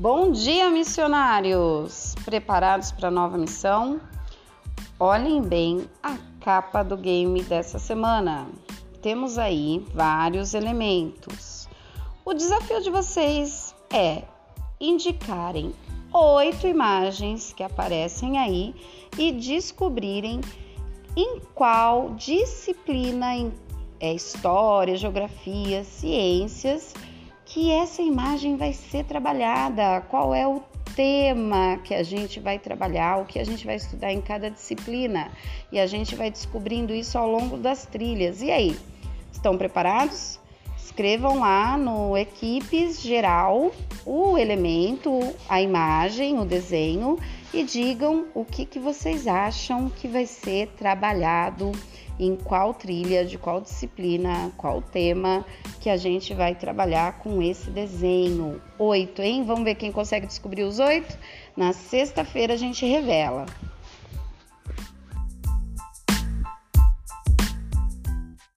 Bom dia, missionários! Preparados para a nova missão? Olhem bem a capa do game dessa semana. Temos aí vários elementos. O desafio de vocês é indicarem oito imagens que aparecem aí e descobrirem em qual disciplina, em é, história, geografia, ciências, que essa imagem vai ser trabalhada, qual é o tema que a gente vai trabalhar, o que a gente vai estudar em cada disciplina. E a gente vai descobrindo isso ao longo das trilhas. E aí, estão preparados? Escrevam lá no equipes geral o elemento, a imagem, o desenho e digam o que, que vocês acham que vai ser trabalhado em qual trilha, de qual disciplina, qual tema que a gente vai trabalhar com esse desenho. Oito, hein? Vamos ver quem consegue descobrir os oito? Na sexta-feira a gente revela.